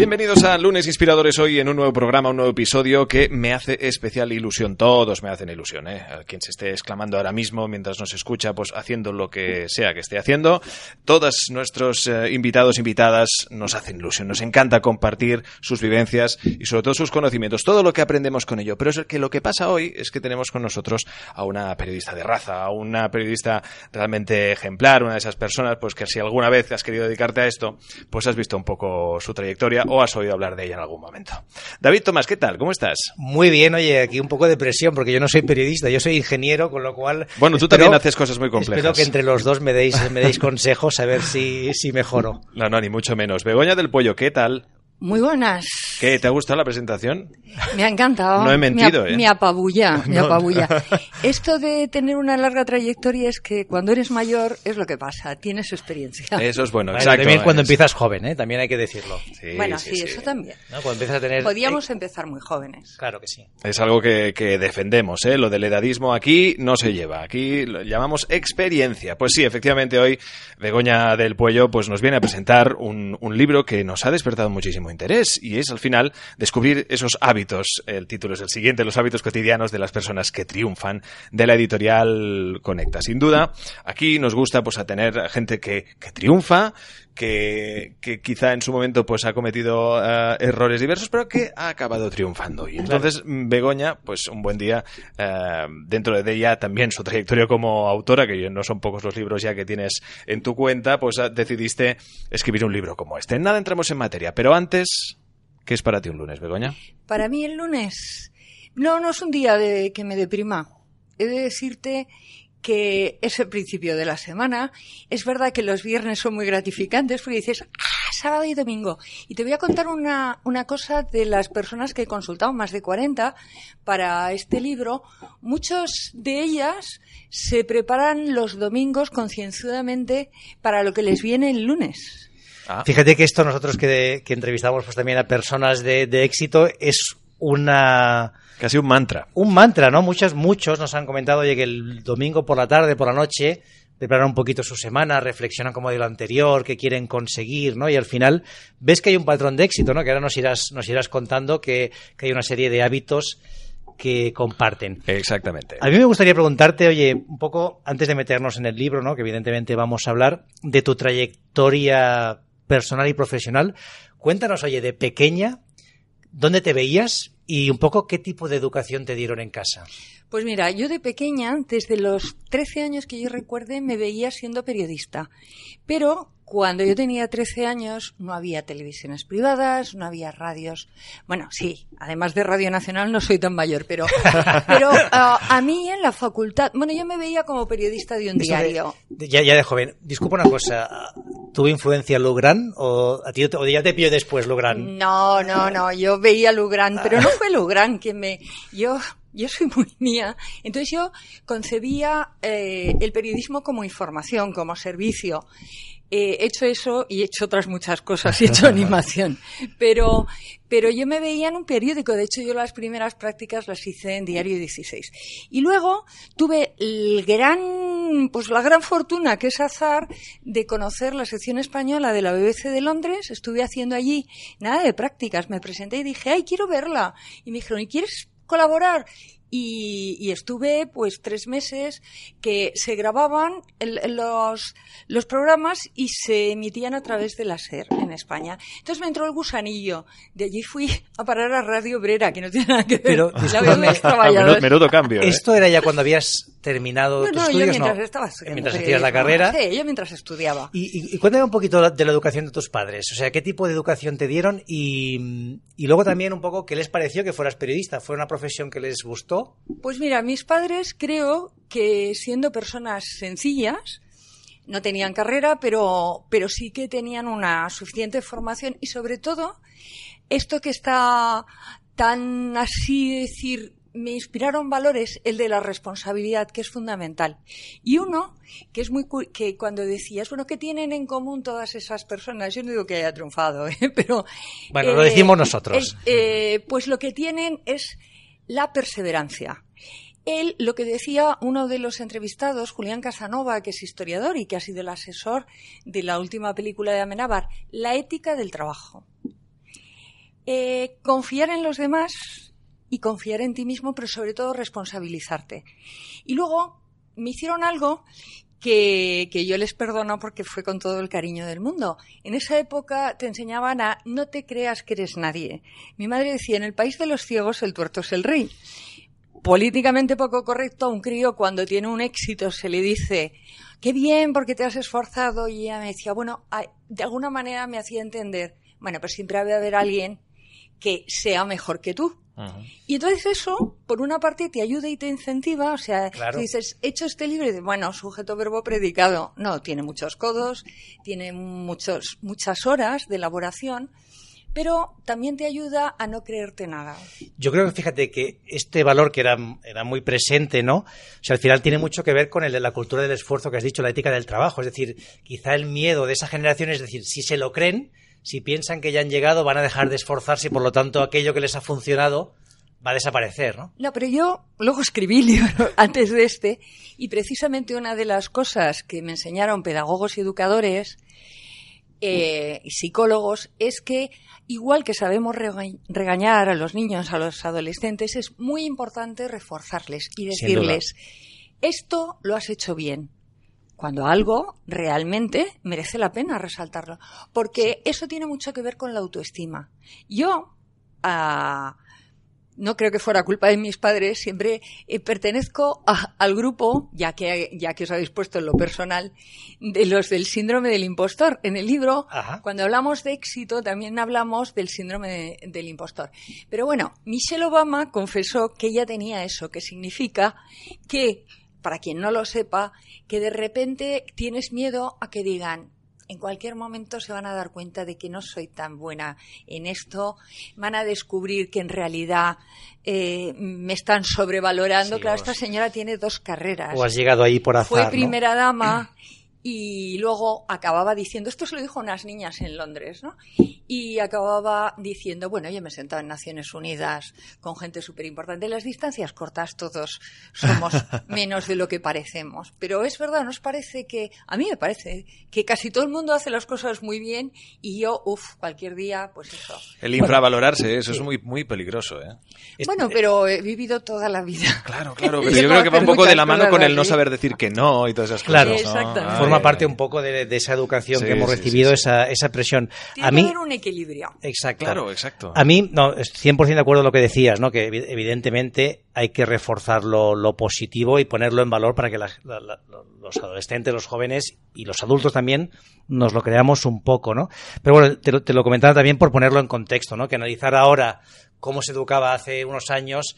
Bienvenidos a Lunes Inspiradores hoy en un nuevo programa, un nuevo episodio que me hace especial ilusión. Todos me hacen ilusión, ¿eh? Quien se esté exclamando ahora mismo mientras nos escucha, pues haciendo lo que sea que esté haciendo. Todos nuestros eh, invitados, invitadas nos hacen ilusión. Nos encanta compartir sus vivencias y sobre todo sus conocimientos, todo lo que aprendemos con ello. Pero es que lo que pasa hoy es que tenemos con nosotros a una periodista de raza, a una periodista realmente ejemplar, una de esas personas, pues que si alguna vez has querido dedicarte a esto, pues has visto un poco su trayectoria o has oído hablar de ella en algún momento. David Tomás, ¿qué tal? ¿Cómo estás? Muy bien, oye, aquí un poco de presión porque yo no soy periodista, yo soy ingeniero, con lo cual... Bueno, tú también haces cosas muy complejas. Espero que entre los dos me deis, me deis consejos a ver si, si mejoro. No, no, ni mucho menos. Begoña del Pollo, ¿qué tal? Muy buenas. ¿Qué? ¿Te ha gustado la presentación? Me ha encantado. No he mentido, me, ¿eh? Me apabulla, me No. apabulla. Esto de tener una larga trayectoria es que cuando eres mayor es lo que pasa, tienes experiencia. Eso es bueno, Bueno, exacto. también cuando empiezas joven, ¿eh? también hay que decirlo. Sí, bueno, sí, sí, sí. eso también. ¿no? Cuando empiezas a tener... Podíamos Eh, empezar muy jóvenes. Claro que sí. Es algo que, que defendemos, ¿eh? Lo del edadismo aquí no se lleva. Aquí lo llamamos experiencia. Pues sí, efectivamente hoy Begoña del Puello pues nos viene a presentar un, un libro que nos ha despertado muchísimo interés y es al final descubrir esos hábitos. El título es el siguiente, los hábitos cotidianos de las personas que triunfan de la editorial Conecta. Sin duda, aquí nos gusta pues a tener gente que, que triunfa, que, que quizá en su momento pues ha cometido eh, errores diversos, pero que ha acabado triunfando. Y entonces Begoña, pues un buen día, eh, dentro de ella también su trayectoria como autora, que no son pocos los libros ya que tienes en tu cuenta, pues ah, decidiste escribir un libro como este. En nada entramos en materia, pero antes, ¿qué es para ti un lunes, Begoña? Para mí el lunes, no, no es un día de que me deprima. He de decirte que es el principio de la semana. Es verdad que los viernes son muy gratificantes porque dices, ah, sábado y domingo. Y te voy a contar una, una cosa de las personas que he consultado, más de 40, para este libro. Muchos de ellas se preparan los domingos concienzudamente para lo que les viene el lunes. Ah, Fíjate que esto nosotros que, que entrevistamos pues también a personas de, de éxito es una casi un mantra. un mantra, ¿no? Muchos, muchos nos han comentado oye, que el domingo por la tarde, por la noche, preparan un poquito su semana, reflexionan como de lo anterior, qué quieren conseguir, ¿no? Y al final ves que hay un patrón de éxito, ¿no? Que ahora nos irás, nos irás contando que, que hay una serie de hábitos que comparten. Exactamente. A mí me gustaría preguntarte, oye, un poco antes de meternos en el libro, ¿no? Que evidentemente vamos a hablar de tu trayectoria personal y profesional. Cuéntanos, oye, de pequeña, ¿dónde te veías y un poco qué tipo de educación te dieron en casa? Pues mira, yo de pequeña, desde los 13 años que yo recuerde, me veía siendo periodista. Pero cuando yo tenía 13 años no había televisiones privadas, no había radios. Bueno, sí, además de Radio Nacional no soy tan mayor, pero, pero ah, a mí en la facultad, bueno, yo me veía como periodista de un Eso diario. de- ya, ya de joven. Disculpa una cosa, ¿tuvo influencia Lugran o a ti o ya te pilló después Lugran? No, no, no, yo veía Lugran, pero no fue Lugran quien me... Yo, yo soy muy mía. Entonces yo concebía eh, el periodismo como información, como servicio. Eh, he hecho eso y he hecho otras muchas cosas, he hecho animación. Pero, pero yo me veía en un periódico, de hecho yo las primeras prácticas las hice en Diario 16. Y luego tuve el gran, pues la gran fortuna que es azar de conocer la sección española de la BBC de Londres. Estuve haciendo allí nada de prácticas, me presenté y dije, ay, quiero verla. Y me dijeron, ¿y quieres colaborar? Y, y estuve pues tres meses que se grababan el- los, los programas y se emitían a través de la SER en España. Entonces me entró el gusanillo. De allí fui a parar a Radio Obrera, que no tiene nada que ver. Pero, La más Ah, menudo, menudo cambio. ¿eh? ¿Esto era ya cuando habías terminado No, tus no, yo estudios? mientras no. estaba Mientras hacías la carrera. Sí, yo mientras estudiaba. Y, y- y cuéntame un poquito de la educación de tus padres. O sea, ¿qué tipo de educación te dieron? Y, y luego también un poco, ¿qué les pareció que fueras periodista? ¿Fue una profesión que les gustó? Pues mira, mis padres creo que siendo personas sencillas, no tenían carrera, pero, pero sí que tenían una suficiente formación y sobre todo esto que está tan así decir me inspiraron valores, el de la responsabilidad, que es fundamental. Y uno, que es muy que cuando decías, bueno, ¿qué tienen en común todas esas personas? Yo no digo que haya triunfado, ¿eh? pero... Bueno, lo decimos nosotros. Eh, pues lo que tienen es la perseverancia. Él, lo que decía uno de los entrevistados, Julián Casanova, que es historiador y que ha sido el asesor de la última película de Amenábar, la ética del trabajo. Eh, confiar en los demás y confiar en ti mismo, pero sobre todo responsabilizarte. Y luego me hicieron algo que, que, yo les perdono porque fue con todo el cariño del mundo. En esa época te enseñaban a no te creas que eres nadie. Mi madre decía, en el país de los ciegos el tuerto es el rey. Políticamente poco correcto a un crío cuando tiene un éxito se le dice, qué bien porque te has esforzado y ella me decía, bueno, de alguna manera me hacía entender, bueno, pero siempre ha de haber alguien que sea mejor que tú. Y entonces eso, por una parte, te ayuda y te incentiva. O sea, dices, he hecho este libro y dices, bueno, sujeto, verbo, predicado. No, tiene muchos codos, tiene muchos, muchas horas de elaboración, pero también te ayuda a no creerte nada. Yo creo que fíjate que este valor que era, era muy presente, ¿no? O sea, al final tiene mucho que ver con el de la cultura del esfuerzo que has dicho, la ética del trabajo. Es decir, quizá el miedo de esa generación es decir, si se lo creen, si piensan que ya han llegado, van a dejar de esforzarse y por lo tanto aquello que les ha funcionado va a desaparecer, ¿no? No, pero yo luego escribí libro antes de este y precisamente una de las cosas que me enseñaron pedagogos y educadores eh, y psicólogos es que igual que sabemos regañar a los niños, a los adolescentes, es muy importante reforzarles y decirles, esto lo has hecho bien, cuando algo realmente merece la pena resaltarlo, porque eso tiene mucho que ver con la autoestima. Yo, a no creo que fuera culpa de mis padres, siempre eh, pertenezco al grupo, ya que, ya que os habéis puesto en lo personal, de los del síndrome del impostor. En el libro, cuando hablamos de éxito, también hablamos del síndrome del impostor. Pero bueno, Michelle Obama confesó que ella tenía eso, que significa que, para quien no lo sepa, que de repente tienes miedo a que digan, en cualquier momento se van a dar cuenta de que no soy tan buena en esto, van a descubrir que en realidad eh, me están sobrevalorando. claro, esta señora tiene dos carreras. O has llegado ahí por azar. Fue primera dama y luego acababa diciendo, esto se lo dijo a unas niñas en Londres, ¿no? Y acababa diciendo, bueno, yo me he sentado en Naciones Unidas con gente súper importante. Las distancias cortas todos somos menos de lo que parecemos. Pero es verdad, ¿nos parece que, a mí me parece, que casi todo el mundo hace las cosas muy bien y yo, uff, cualquier día, pues eso. El infravalorarse, eso es muy, muy peligroso, ¿eh? Bueno, pero he vivido toda la vida. Claro, claro, pero yo creo que va un poco de la mano con el no saber decir que no y todas esas cosas. Claro, exactamente forma parte un poco de, esa educación que hemos recibido, esa, esa presión. Tiene a mí, que haber un equilibrio. Exacto. Claro, exacto. A mí, no, 100% de acuerdo con lo que decías, ¿no? Que evidentemente hay que reforzar lo, positivo y ponerlo en valor para que los adolescentes, los jóvenes y los adultos también nos lo creamos un poco, ¿no? Pero bueno, te lo, te lo comentaba también por ponerlo en contexto, ¿no? Que analizar ahora cómo se educaba hace unos años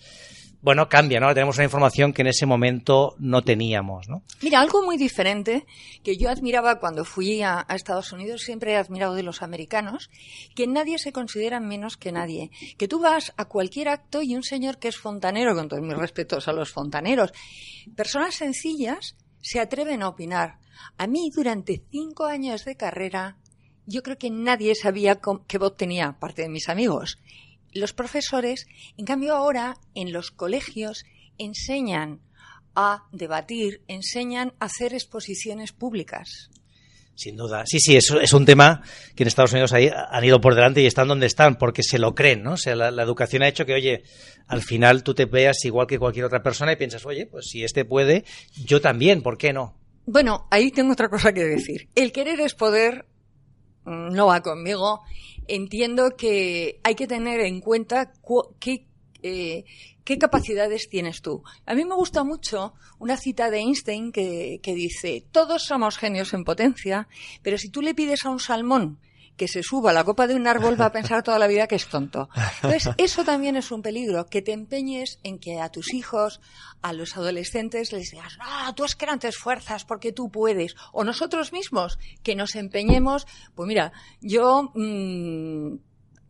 bueno, cambia, ¿no? Tenemos una información que en ese momento no teníamos, ¿no? Mira, algo muy diferente que yo admiraba cuando fui a, Estados Unidos, siempre he admirado de los americanos, que nadie se considera menos que nadie. Que tú vas a cualquier acto y un señor que es fontanero, con todos mis respetos a los fontaneros, personas sencillas se atreven a opinar. A mí, durante cinco años de carrera, yo creo que nadie sabía qué voz tenía, aparte de mis amigos los profesores, en cambio ahora en los colegios enseñan a debatir, enseñan a hacer exposiciones públicas. Sin duda. Sí, sí, eso es un tema que en Estados Unidos han ido por delante y están donde están, porque se lo creen, ¿no? O sea, la, la, educación ha hecho que, oye, al final tú te veas igual que cualquier otra persona y piensas, oye, pues si este puede, yo también, ¿por qué no? Bueno, ahí tengo otra cosa que decir. El querer es poder mm, no va conmigo entiendo que hay que tener en cuenta qué, eh, qué capacidades tienes tú. A mí me gusta mucho una cita de Einstein que, que dice, todos somos genios en potencia, pero si tú le pides a un salmón que se suba a la copa de un árbol va a pensar toda la vida que es tonto. Entonces, eso también es un peligro, que te empeñes en que a tus hijos, a los adolescentes, les digas, no, tú es que no te esfuerzas porque tú puedes. O nosotros mismos, que nos empeñemos, pues mira, yo... Mm,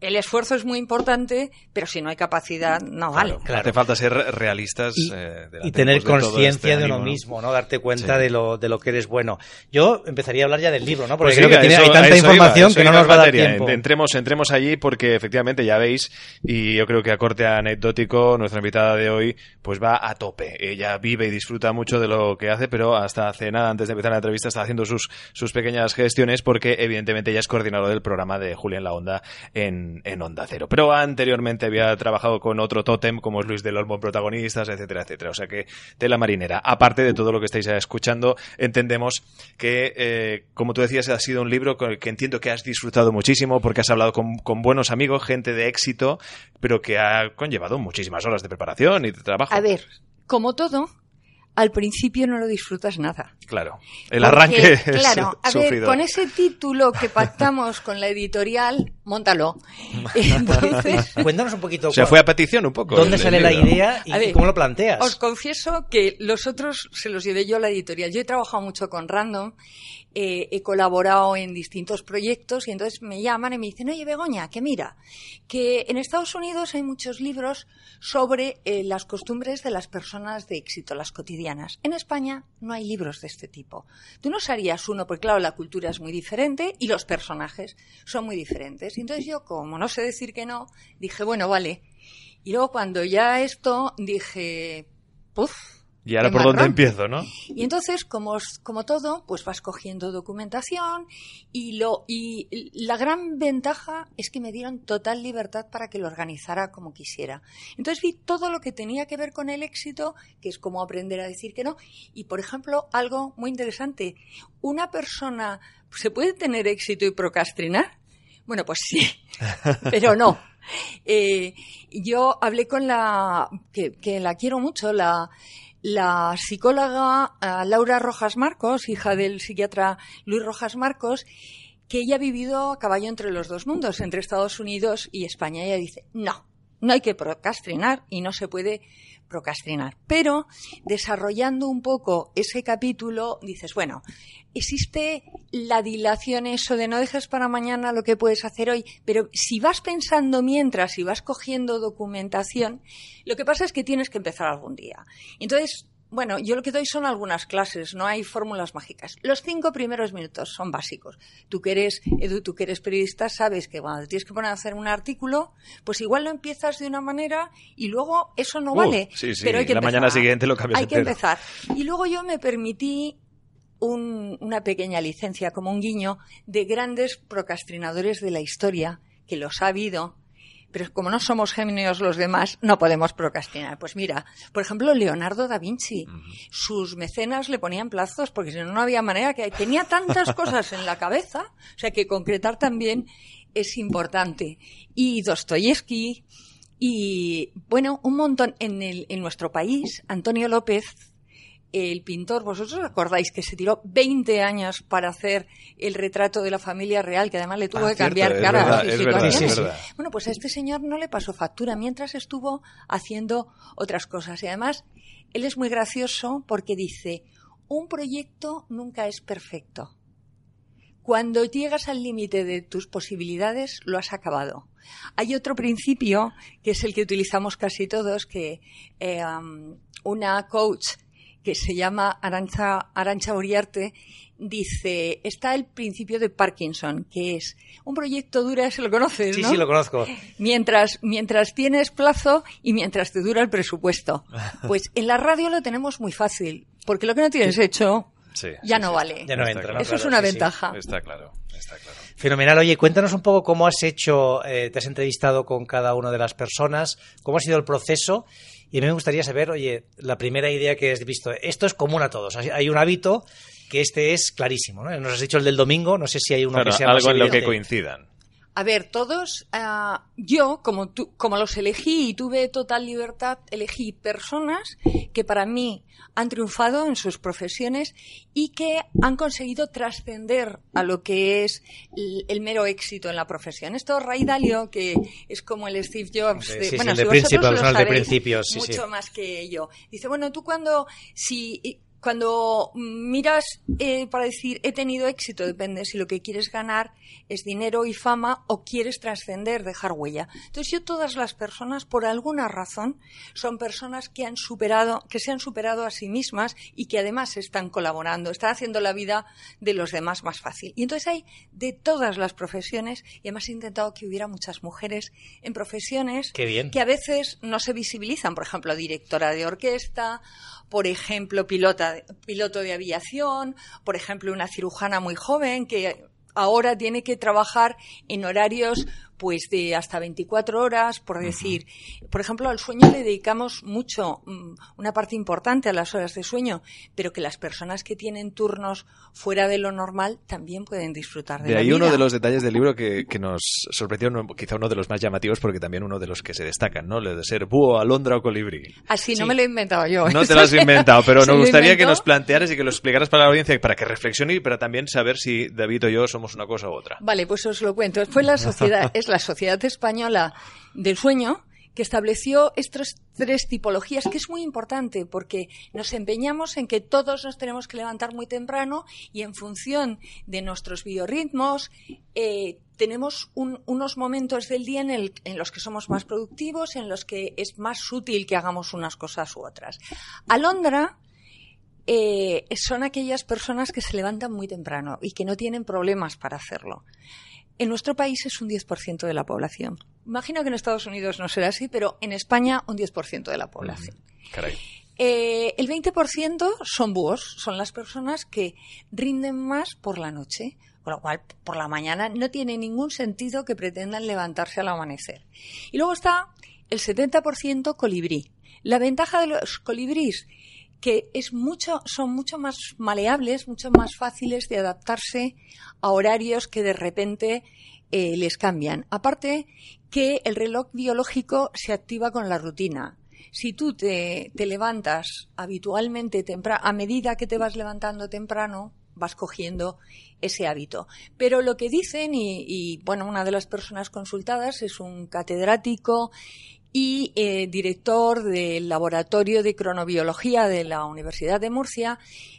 el esfuerzo es muy importante, pero si no hay capacidad, no vale. Claro, Hace falta ser realistas y, eh, y tener conciencia de, uno mismo, ¿no? Darte cuenta de, lo, de lo que eres bueno. Yo empezaría a hablar ya del libro, ¿no? Porque pues creo que tiene, hay tanta información que no nos va a dar tiempo. Entremos, entremos allí porque efectivamente ya veis, y yo creo que a corte anecdótico, nuestra invitada de hoy, pues va a tope. Ella vive y disfruta mucho de lo que hace, pero hasta hace nada, antes de empezar la entrevista, está haciendo sus, sus pequeñas gestiones porque evidentemente ella es coordinador del programa de Julián La Onda en en, Onda Cero. Pero anteriormente había trabajado con otro tótem como es Luis del Olmo protagonistas, etcétera, etcétera. O sea que tela marinera. Aparte de todo lo que estáis escuchando, entendemos que, eh, como tú decías, ha sido un libro que entiendo que has disfrutado muchísimo porque has hablado con, con buenos amigos, gente de éxito, pero que ha conllevado muchísimas horas de preparación y de trabajo. A ver, como todo, al principio no lo disfrutas nada. Claro, el arranque es Claro, a ver, con ese título que pactamos con la editorial, montalo. Cuéntanos un poquito. Se fue a petición un poco. ¿Dónde sale la idea y cómo lo planteas? Os confieso que los otros se los llevé yo a la editorial. Yo he trabajado mucho con Random eh, he colaborado en distintos proyectos y entonces me llaman y me dicen, oye Begoña, que mira, que en Estados Unidos hay muchos libros sobre eh, las costumbres de las personas de éxito, las cotidianas. En España no hay libros de este tipo. Tú no harías uno, porque claro, la cultura es muy diferente y los personajes son muy diferentes. Y entonces yo, como no sé decir que no, dije, bueno, vale. Y luego cuando ya esto, dije, puf, y ahora por dónde empiezo, ¿no? Y entonces, como, como todo, pues vas cogiendo documentación y, lo, y la gran ventaja es que me dieron total libertad para que lo organizara como quisiera. Entonces vi todo lo que tenía que ver con el éxito, que es como aprender a decir que no. Y, por ejemplo, algo muy interesante, ¿una persona se puede tener éxito y procrastinar? Bueno, pues sí, pero no. Eh, yo hablé con la, que, que la quiero mucho, la la psicóloga eh, Laura Rojas Marcos, hija del psiquiatra Luis Rojas Marcos, que ella ha vivido a caballo entre los dos mundos, entre Estados Unidos y España. Ella dice, no, no hay que procrastinar y no se puede procrastinar. Pero desarrollando un poco ese capítulo, dices, bueno, existe la dilación, eso de no dejes para mañana lo que puedes hacer hoy, pero si vas pensando mientras y vas cogiendo documentación, lo que pasa es que tienes que empezar algún día. Entonces, bueno, yo lo que doy son algunas clases, no hay fórmulas mágicas. Los cinco primeros minutos son básicos. Tú que eres, Edu, tú que eres periodista, sabes que cuando tienes que poner a hacer un artículo, pues igual lo empiezas de una manera y luego eso no vale. Sí, sí, pero hay que la mañana siguiente lo cambias Hay que empezar. Y luego yo me permití una pequeña licencia, como un guiño, de grandes procrastinadores de la historia, que los ha habido, pero como no somos genios los demás, no podemos procrastinar. Pues mira, por ejemplo, Leonardo da Vinci, sus mecenas le ponían plazos porque si no, no había manera que tenía tantas cosas en la cabeza, o sea que concretar también es importante. Y Dostoyevsky, y bueno, un montón en, el, en nuestro país, Antonio López el pintor, vosotros acordáis que se tiró 20 años para hacer el retrato de la familia real, que además le tuvo ah, que cambiar cara a situaciones. Bueno, pues a este señor no le pasó factura mientras estuvo haciendo otras cosas. Y además, él es muy gracioso porque dice, un proyecto nunca es perfecto. Cuando llegas al límite de tus posibilidades, lo has acabado. Hay otro principio, que es el que utilizamos casi todos, que eh, um, una coach que se llama Arancha, Arancha Uriarte, dice, está el principio de Parkinson, que es un proyecto dura, se lo conoces, Sí, sí, lo conozco. Mientras, mientras tienes plazo y mientras te dura el presupuesto. Pues en la radio lo tenemos muy fácil, porque lo que no tienes hecho ya no vale. Ya no entra, Eso es una ventaja. Está claro, está claro. Fenomenal. Oye, cuéntanos un poco cómo has hecho, eh, te has entrevistado con cada una de las personas, cómo ha sido el proceso y a mí me gustaría saber, oye, la primera idea que has visto, esto es común a todos. Hay un hábito que este es clarísimo, ¿no? Nos has dicho el del domingo, no sé si hay uno que sea algo en lo que coincidan. A ver, todos, ah, yo como, tú, como los elegí y tuve total libertad, elegí personas que para mí han triunfado en sus profesiones y que han conseguido trascender a lo que es el, mero éxito en la profesión. Esto Ray Dalio, que es como el Steve Jobs, de, bueno, si vosotros lo de principios, mucho más que yo. Dice, bueno, tú cuando, si cuando miras eh, para decir he tenido éxito, depende si lo que quieres ganar es dinero y fama o quieres trascender, dejar huella. Entonces yo todas las personas, por alguna razón, son personas que han superado, que se han superado a sí mismas y que además están colaborando, están haciendo la vida de los demás más fácil. Y entonces hay de todas las profesiones y además he intentado que hubiera muchas mujeres en profesiones que a veces no se visibilizan, por ejemplo, directora de orquesta por ejemplo, pilota, piloto de aviación, por ejemplo, una cirujana muy joven que ahora tiene que trabajar en horarios pues de hasta 24 horas, por decir. Por ejemplo, al sueño le dedicamos mucho, mm, una parte importante a las horas de sueño, pero que las personas que tienen turnos fuera de lo normal también pueden disfrutar de, de ahí uno de los detalles del libro que, que nos sorprendió, quizá uno de los más llamativos, porque también uno de los que se destacan, ¿no? Lo de ser búho, alondra o colibrí. Así, no me lo he inventado yo. No te lo has inventado, pero nos gustaría que nos plantearas y que lo explicaras para la audiencia, para que reflexione y para también saber si David o yo somos una cosa u otra. Vale, pues os lo cuento. Fue la sociedad, es la Sociedad Española del Sueño que estableció estas tres tipologías, que es muy importante porque nos empeñamos en que todos nos tenemos que levantar muy temprano y en función de nuestros biorritmos eh, tenemos unos momentos del día en, los que somos más productivos, en los que es más útil que hagamos unas cosas u otras. Alondra eh, son aquellas personas que se levantan muy temprano y que no tienen problemas para hacerlo. En nuestro país es un 10% de la población. Imagino que en Estados Unidos no será así, pero en España un 10% de la población. Eh, el 20% son búhos, son las personas que rinden más por la noche, con lo cual por la mañana no tiene ningún sentido que pretendan levantarse al amanecer. Y luego está el 70% colibrí. La ventaja de los colibríes que es mucho, son mucho más maleables, mucho más fáciles de adaptarse a horarios que de repente eh, les cambian. Aparte que el reloj biológico se activa con la rutina. Si tú te, levantas habitualmente temprano, a medida que te vas levantando temprano, vas cogiendo ese hábito. Pero lo que dicen, y, y, bueno, una de las personas consultadas es un catedrático y eh, director del Laboratorio de Cronobiología de la Universidad de Murcia,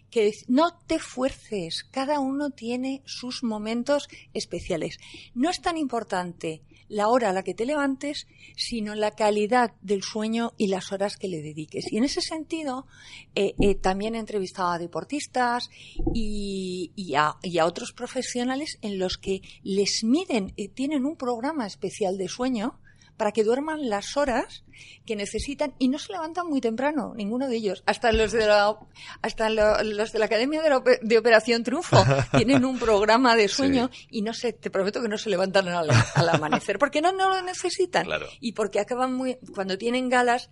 que no te fuerces, cada uno tiene sus momentos especiales. No es tan importante la hora a la que te levantes, sino la calidad del sueño y las horas que le dediques. Y en ese sentido, eh, eh, también he entrevistado a deportistas y, a, y, a, otros profesionales en los que les miden, tienen un programa especial de sueño para que duerman las horas que necesitan y no se levantan muy temprano, ninguno de ellos. Hasta los de la, hasta los de la Academia de, Operación Triunfo tienen un programa de sueño y no sé, te prometo que no se levantan al, amanecer porque no, no lo necesitan. Y porque acaban muy, cuando tienen galas,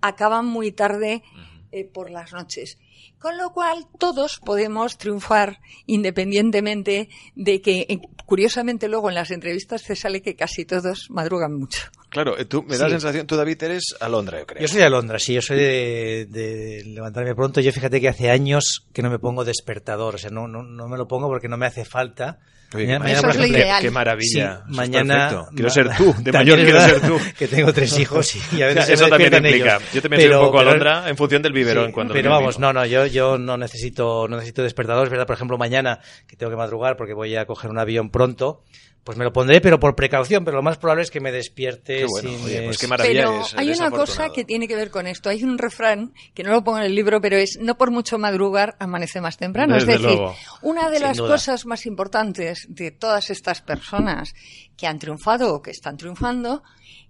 acaban muy tarde eh, por las noches. Con lo cual, todos podemos triunfar independientemente de que, eh, curiosamente, luego en las entrevistas te sale que casi todos madrugan mucho. Claro, eh, tú me da la sensación, tú David eres Alondra, yo creo. Yo soy de Alondra, sí, yo soy de, levantarme pronto. Yo fíjate que hace años que no me pongo despertador, o sea, no, no, no me lo pongo porque no me hace falta. mañana, Eso es lo ideal. Qué maravilla. mañana. Quiero ser tú, de mayor quiero ser tú. Que tengo tres hijos y a veces Eso también implica. Yo también soy un poco Alondra en función del biberón. cuando pero vamos, no, no, yo, yo no necesito, no necesito despertador. Es verdad, por ejemplo, mañana que tengo que madrugar porque voy a coger un avión pronto pues me lo pondré, pero por precaución, pero lo más probable es que me despierte sin... pues qué maravilla pero hay una cosa que tiene que ver con esto. Hay un refrán, que no lo pongo en el libro, pero es no por mucho madrugar amanece más temprano. es decir, una de las cosas más importantes de todas estas personas que han triunfado o que están triunfando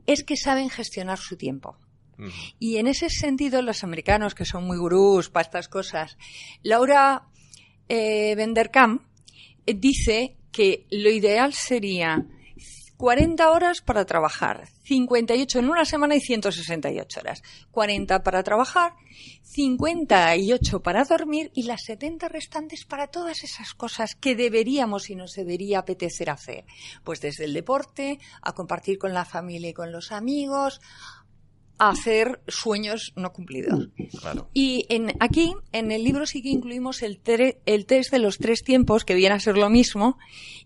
es que saben gestionar su tiempo. Y en ese sentido, los americanos, que son muy gurús para estas cosas, Laura eh, Venderkamp eh, dice que lo ideal sería 40 horas para trabajar, 58 en una semana y 168 horas. 40 para trabajar, 58 para dormir y las 70 restantes para todas esas cosas que deberíamos y nos debería apetecer hacer. Pues desde el deporte, a compartir con la familia y con los amigos, hacer sueños no cumplidos. Y en, aquí, en el libro sí que incluimos el, el test de los tres tiempos, que viene a ser lo mismo,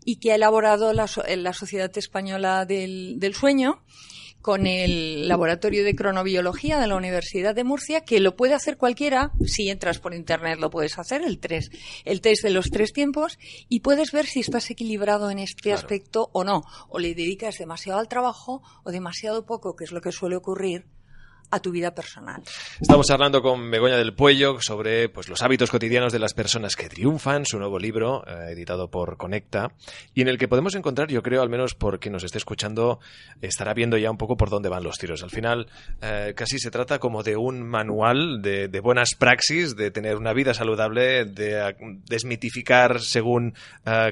y que ha elaborado la, la Sociedad Española del, del Sueño, con el Laboratorio de Cronobiología de la Universidad de Murcia, que lo puede hacer cualquiera, si entras por internet lo puedes hacer, el, tres, el test de los tres tiempos, y puedes ver si estás equilibrado en este aspecto o no, o le dedicas demasiado al trabajo o demasiado poco, que es lo que suele ocurrir a tu vida personal. Estamos hablando con Begoña del Puello sobre pues, los hábitos cotidianos de las personas que triunfan, su nuevo libro, eh, editado por Conecta, y en el que podemos encontrar, yo creo, al menos por quien nos esté escuchando, estará viendo ya un poco por dónde van los tiros. Al final, eh, casi se trata como de un manual de, buenas praxis, de tener una vida saludable, de eh, desmitificar según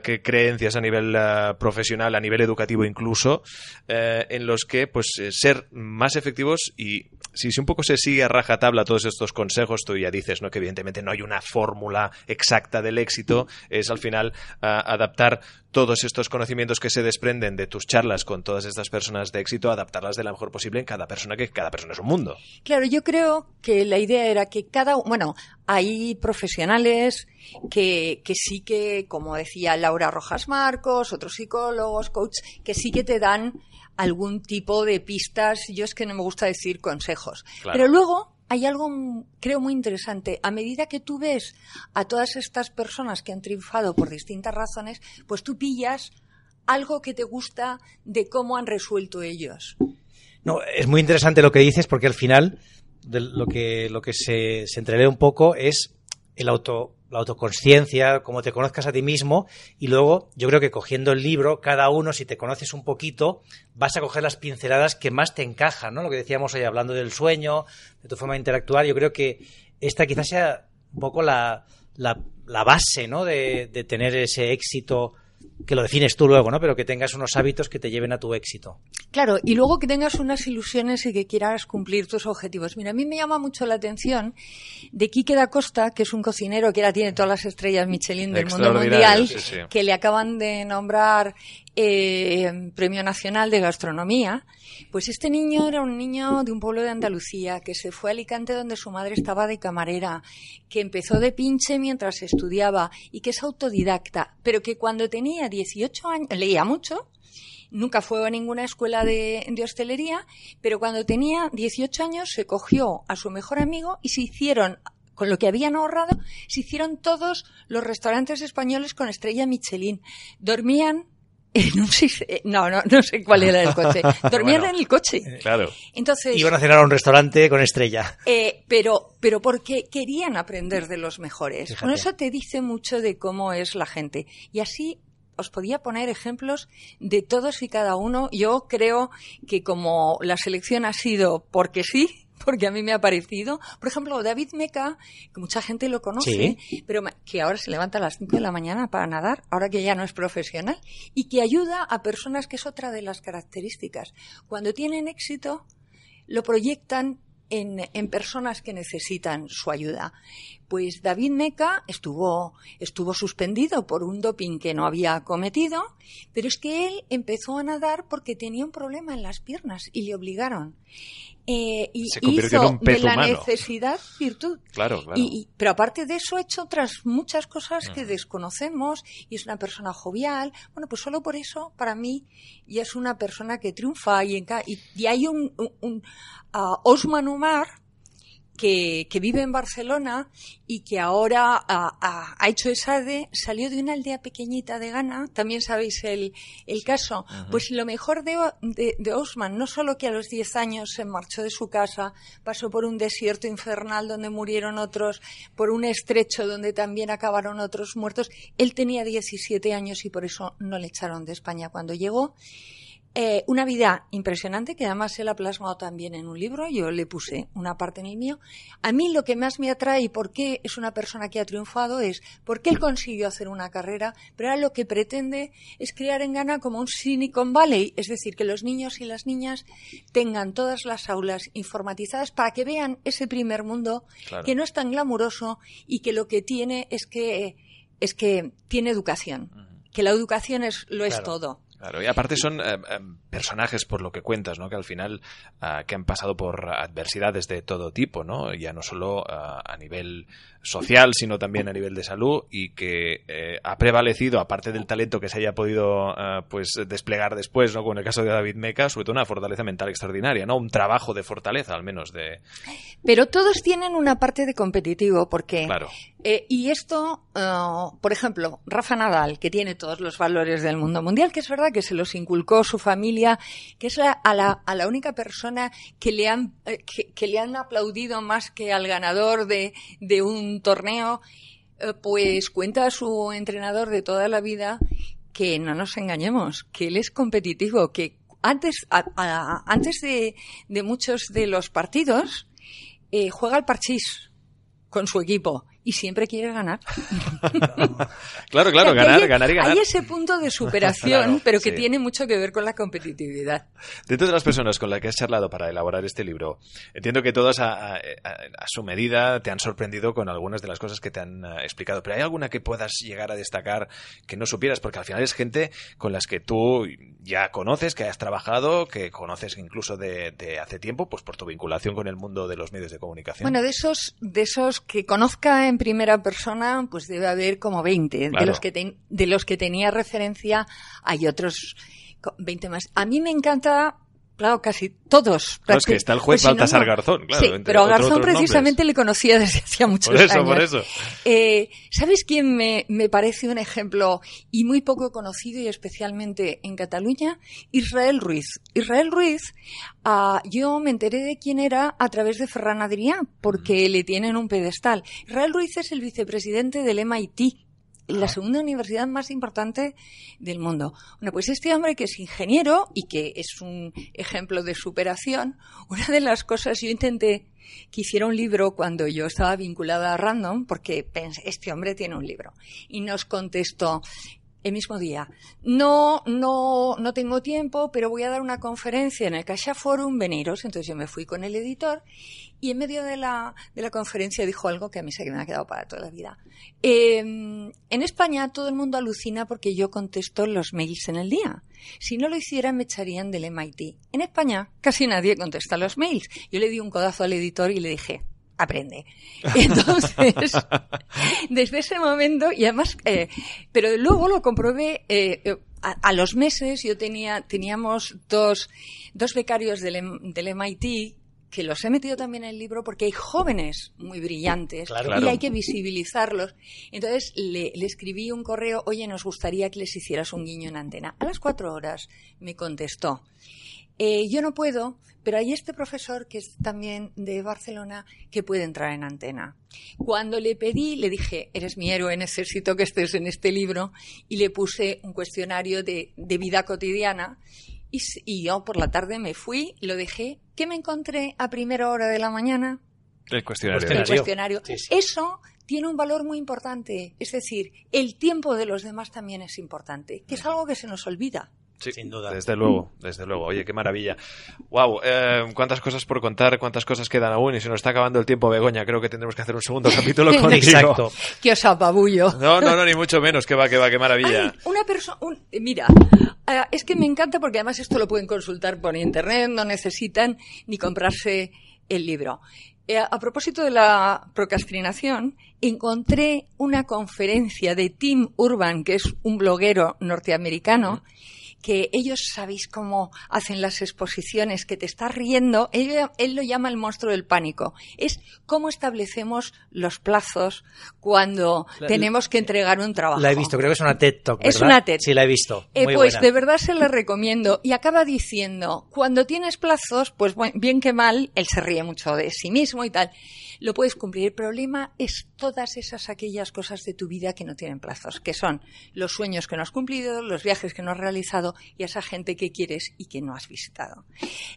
qué creencias a nivel profesional, a nivel educativo incluso, en los que pues ser más efectivos y si, un poco se sigue a rajatabla todos estos consejos, tú ya dices ¿no? que evidentemente no hay una fórmula exacta del éxito, es al final adaptar todos estos conocimientos que se desprenden de tus charlas con todas estas personas de éxito, adaptarlas de la mejor posible en cada persona, que cada persona es un mundo. Claro, yo creo que la idea era que cada, bueno, hay profesionales que, que sí que, como decía Laura Rojas Marcos, otros psicólogos, coach, que sí que te dan algún tipo de pistas. Yo es que no me gusta decir consejos. Pero luego hay algo, creo, muy interesante. A medida que tú ves a todas estas personas que han triunfado por distintas razones, pues tú pillas algo que te gusta de cómo han resuelto ellos. No, es muy interesante lo que dices porque al final lo que, lo que se, se entrelee un poco es el auto, la autoconsciencia, cómo te conozcas a ti mismo y luego yo creo que cogiendo el libro, cada uno, si te conoces un poquito, vas a coger las pinceladas que más te encajan, ¿no? Lo que decíamos hoy hablando del sueño, de tu forma de interactuar, yo creo que esta quizás sea un poco la, la, la base, ¿no? De, de tener ese éxito que lo defines tú luego, ¿no? Pero que tengas unos hábitos que te lleven a tu éxito. Claro, y luego que tengas unas ilusiones y que quieras cumplir tus objetivos. Mira, a mí me llama mucho la atención de Quique da Costa, que es un cocinero que ahora tiene todas las estrellas Michelin del mundo mundial, que le acaban de nombrar eh, Premio Nacional de Gastronomía, pues este niño era un niño de un pueblo de Andalucía que se fue a Alicante donde su madre estaba de camarera, que empezó de pinche mientras estudiaba y que es autodidacta, pero que cuando tenía 18 años leía mucho, nunca fue a ninguna escuela de, de, hostelería, pero cuando tenía 18 años se cogió a su mejor amigo y se hicieron, con lo que habían ahorrado, se hicieron todos los restaurantes españoles con estrella Michelin. Dormían eh, no, no, no sé cuál era el coche. Dormían en el coche. Eh, claro. Entonces. Iban a cenar a un restaurante con estrella. Eh, pero, pero porque querían aprender de los mejores. Con eso te dice mucho de cómo es la gente. Y así os podía poner ejemplos de todos y cada uno. Yo creo que como la selección ha sido porque sí, porque a mí me ha parecido. Por ejemplo, David Meca, que mucha gente lo conoce, pero que ahora se levanta a las 5 de la mañana para nadar, ahora que ya no es profesional, y que ayuda a personas, que es otra de las características. Cuando tienen éxito, lo proyectan en, en, personas que necesitan su ayuda. Pues David Meca estuvo, estuvo suspendido por un doping que no había cometido, pero es que él empezó a nadar porque tenía un problema en las piernas y le obligaron. Eh, y hizo de la necesidad virtud. Claro, Y, pero aparte de eso, ha hecho otras muchas cosas que desconocemos y es una persona jovial. Bueno, pues solo por eso, para mí, ya es una persona que triunfa. Y, y, hay un, un, Osman Umar, que, vive en Barcelona y que ahora ha, hecho esa de, salió de una aldea pequeñita de Ghana, también sabéis el, el caso. Pues lo mejor de, de, Osman, no solo que a los 10 años se marchó de su casa, pasó por un desierto infernal donde murieron otros, por un estrecho donde también acabaron otros muertos, él tenía 17 años y por eso no le echaron de España cuando llegó. Eh, una vida impresionante que además él ha plasmado también en un libro, yo le puse una parte en el mío. A mí lo que más me atrae y por qué es una persona que ha triunfado es porque él consiguió hacer una carrera, pero ahora lo que pretende es crear en Ghana como un Silicon Valley, es decir, que los niños y las niñas tengan todas las aulas informatizadas para que vean ese primer mundo que no es tan glamuroso y que lo que tiene es que es que tiene educación, que la educación es lo es todo. Claro, y aparte son eh, eh, personajes por lo que cuentas, ¿no? Que al final ah, que han pasado por adversidades de todo tipo, ¿no? Ya no solo ah, a nivel social, sino también a nivel de salud y que eh, ha prevalecido, aparte del talento que se haya podido eh, pues desplegar después, ¿no? Como en el caso de David Meca, sobre todo una fortaleza mental extraordinaria, ¿no? Un trabajo de fortaleza, al menos de. Pero todos tienen una parte de competitivo, porque. Claro. Eh, y esto, uh, por ejemplo, Rafa Nadal, que tiene todos los valores del mundo mundial, que es verdad que se los inculcó su familia, que es la, a, la, a, la, única persona que le han, que, que, le han aplaudido más que al ganador de, de un torneo, eh, pues cuenta a su entrenador de toda la vida que no nos engañemos, que él es competitivo, que antes, a, a, antes de, muchos de los partidos eh, juega al parchís con su equipo y siempre quiere ganar. claro, claro, O sea, ganar, hay, ganar y ganar. Hay ese punto de superación, Claro, pero que sí. tiene mucho que ver con la competitividad. De todas las personas con las que has charlado para elaborar este libro, entiendo que todas a, a- a su medida te han sorprendido con algunas de las cosas que te han eh, explicado. Pero ¿hay alguna que puedas llegar a destacar que no supieras? Porque al final es gente con las que tú ya conoces, que has trabajado, que conoces incluso de, de hace tiempo, pues por tu vinculación con el mundo de los medios de comunicación. Bueno, de esos, de esos que conozca en primera persona, pues debe haber como 20. De, los que ten- de los que tenía referencia, hay otros co- 20 más. A mí me encanta, claro, casi todos. Claro, es que está el juez pues si no, Baltasar no. Garzón, claro, Sí, entre pero a Garzón precisamente le conocía desde hacía muchos por eso, años. por eso. Eh, ¿Sabes quién me, me parece un ejemplo y muy poco conocido y especialmente en Cataluña? Israel Ruiz. Israel Ruiz, ah, yo me enteré de quién era a través de Ferran Adrià, porque le tienen un pedestal. Israel Ruiz es el vicepresidente del MIT. La segunda universidad más importante del mundo. Bueno, pues este hombre que es ingeniero y que es un ejemplo de superación, una de las cosas yo intenté que hiciera un libro cuando yo estaba vinculada a Random, porque pensé, este hombre tiene un libro. Y nos contestó el mismo día, no, no, no tengo tiempo, pero voy a dar una conferencia en el Caixa Forum, veniros. Entonces yo me fui con el editor y en medio de la, de la conferencia dijo algo que a mí se me ha quedado para toda la vida. Eh, en España todo el mundo alucina porque yo contesto los mails en el día. Si no lo hiciera me echarían del MIT. En España casi nadie contesta los mails. Yo le di un codazo al editor y le dije, aprende. Entonces, desde ese momento, y además, eh, pero luego lo comprobé, eh, eh, a, a los meses yo tenía, teníamos dos, dos becarios del, del MIT que los he metido también en el libro porque hay jóvenes muy brillantes Claro. y hay que visibilizarlos. Entonces le, le escribí un correo, oye, nos gustaría que les hicieras un guiño en antena. A las cuatro horas me contestó, eh, yo no puedo, pero hay este profesor que es también de Barcelona que puede entrar en antena. Cuando le pedí, le dije, eres mi héroe, necesito que estés en este libro, y le puse un cuestionario de, de vida cotidiana. Y, yo por la tarde me fui, lo dejé. ¿Qué me encontré a primera hora de la mañana? El cuestionario. El Cuestionario. cuestionario. Sí, sí. Eso tiene un valor muy importante. Es decir, el tiempo de los demás también es importante, que es algo que se nos olvida. Sí, Sin duda. Desde luego, desde luego. Oye, qué maravilla. Wow, cuántas cosas por contar, cuántas cosas quedan aún y se nos está acabando el tiempo, Begoña. Creo que tendremos que hacer un segundo capítulo contigo. Exacto. Que os apabullo. No, no, no, ni mucho menos. Que va, que va, qué maravilla. Ay, una persona, mira, eh, es que me encanta porque además esto lo pueden consultar por internet, no necesitan ni comprarse el libro. Eh, a propósito de la procrastinación, encontré una conferencia de Tim Urban, que es un bloguero norteamericano, que ellos sabéis cómo hacen las exposiciones, que te estás riendo, él, él lo llama el monstruo del pánico. Es cómo establecemos los plazos cuando La- tenemos que entregar un trabajo. La he visto, creo que es una TED Talk. Es una TED. Sí, la he visto. Eh, pues buena. de verdad se la recomiendo. Y acaba diciendo, cuando tienes plazos, pues bien que mal, él se ríe mucho de sí mismo y tal, lo puedes cumplir. El problema es todas esas aquellas cosas de tu vida que no tienen plazos, que son los sueños que no has cumplido, los viajes que no has realizado y esa gente que quieres y que no has visitado.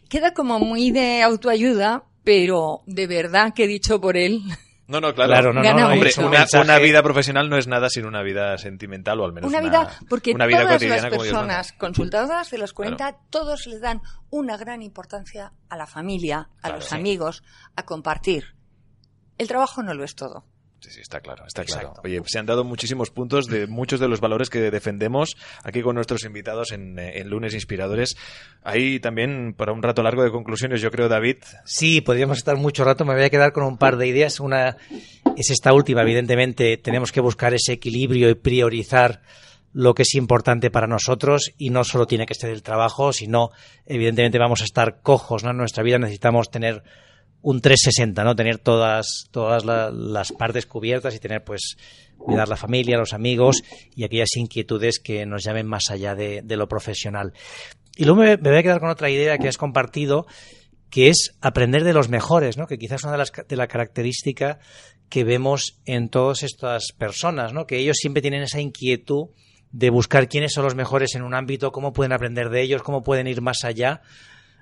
Queda como muy de autoayuda, pero de verdad que dicho por él, No, no, claro. Claro, no, no, no, Hombre, una, una vida profesional no es nada sin una vida sentimental o al menos Una vida, porque una vida todas cotidiana las personas consultadas de los 40, todos le dan una gran importancia a la familia, a Claro, los sí. amigos, a compartir. El trabajo no lo es todo. Sí, sí, está claro, está claro. Oye, se han dado muchísimos puntos de muchos de los valores que defendemos aquí con nuestros invitados en, eh, en Lunes Inspiradores. Ahí también para un rato largo de conclusiones, yo creo, David. Sí, podríamos estar mucho rato. Me voy a quedar con un par de ideas. Una es esta última, evidentemente. Tenemos que buscar ese equilibrio y priorizar lo que es importante para nosotros y no solo tiene que ser el trabajo, sino evidentemente vamos a estar cojos ¿no? en nuestra vida. Necesitamos tener un 360, ¿no? Tener todas, todas la, las partes cubiertas y tener, pues, cuidar la familia, los amigos y aquellas inquietudes que nos llamen más allá de, lo profesional. Y luego me, voy a quedar con otra idea que has compartido, que es aprender de los mejores, ¿no? Que quizás una de las de la característica que vemos en todas estas personas, ¿no? Que ellos siempre tienen esa inquietud de buscar quiénes son los mejores en un ámbito, cómo pueden aprender de ellos, cómo pueden ir más allá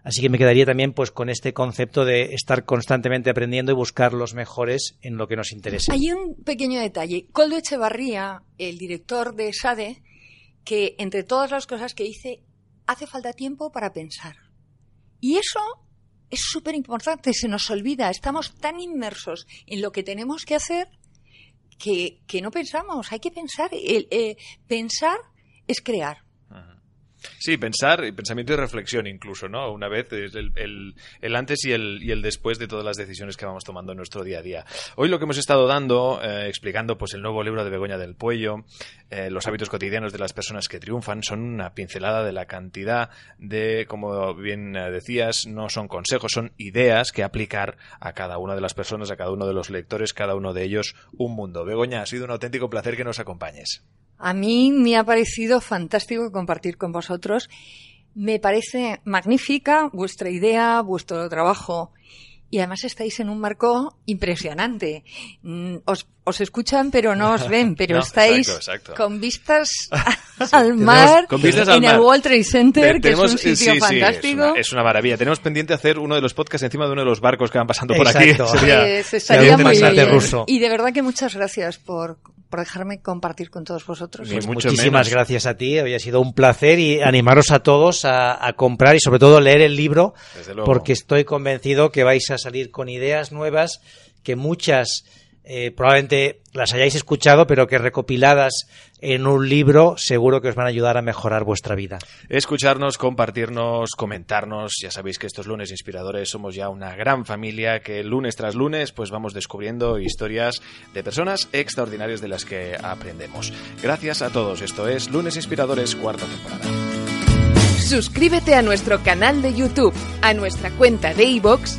Así que me quedaría también pues con este concepto de estar constantemente aprendiendo y buscar los mejores en lo que nos interesa. Hay un pequeño detalle. Coldo Echevarría, el director de SADE, que entre todas las cosas que dice, hace falta tiempo para pensar. Y eso es súper importante, se nos olvida, estamos tan inmersos en lo que tenemos que hacer que, que no pensamos, hay que pensar. Eh, pensar es crear. Sí, pensar, pensamiento y reflexión incluso, ¿no? Una vez el, el, el, antes y el, y el después de todas las decisiones que vamos tomando en nuestro día a día. Hoy lo que hemos estado dando, eh, explicando pues el nuevo libro de Begoña del Puello, eh, los hábitos cotidianos de las personas que triunfan, son una pincelada de la cantidad de, como bien eh, decías, no son consejos, son ideas que aplicar a cada una de las personas, a cada uno de los lectores, cada uno de ellos un mundo. Begoña, ha sido un auténtico placer que nos acompañes. A mí me ha parecido fantástico compartir con vosotros. Me parece magnífica vuestra idea, vuestro trabajo. Y además estáis en un marco impresionante. Mm, os, os escuchan, pero no os ven, pero No, estáis exacto, exacto. con vistas al mar, con vistas en al el mar. World Trade Center, Te- que es un sitio sí, fantástico. es, una, es una maravilla. Tenemos pendiente hacer uno de los podcasts encima de uno de los barcos que van pasando por Exacto. aquí. Sería- Eh, se sería estaría muy bien. ruso. Y de verdad que muchas gracias por, por dejarme compartir con todos vosotros. Pues muchísimas menos. gracias a ti, hoy ha sido un placer y animaros a todos a, a comprar y sobre todo leer el libro Desde luego. porque estoy convencido que vais a salir con ideas nuevas que muchas eh, probablemente las hayáis escuchado pero que recopiladas en un libro seguro que os van a ayudar a mejorar vuestra vida. Escucharnos, compartirnos, comentarnos. Ya sabéis que estos lunes inspiradores somos ya una gran familia que lunes tras lunes pues vamos descubriendo historias de personas extraordinarias de las que aprendemos. Gracias a todos. Esto es Lunes Inspiradores, cuarta temporada. Suscríbete a nuestro canal de YouTube, a nuestra cuenta de iVoox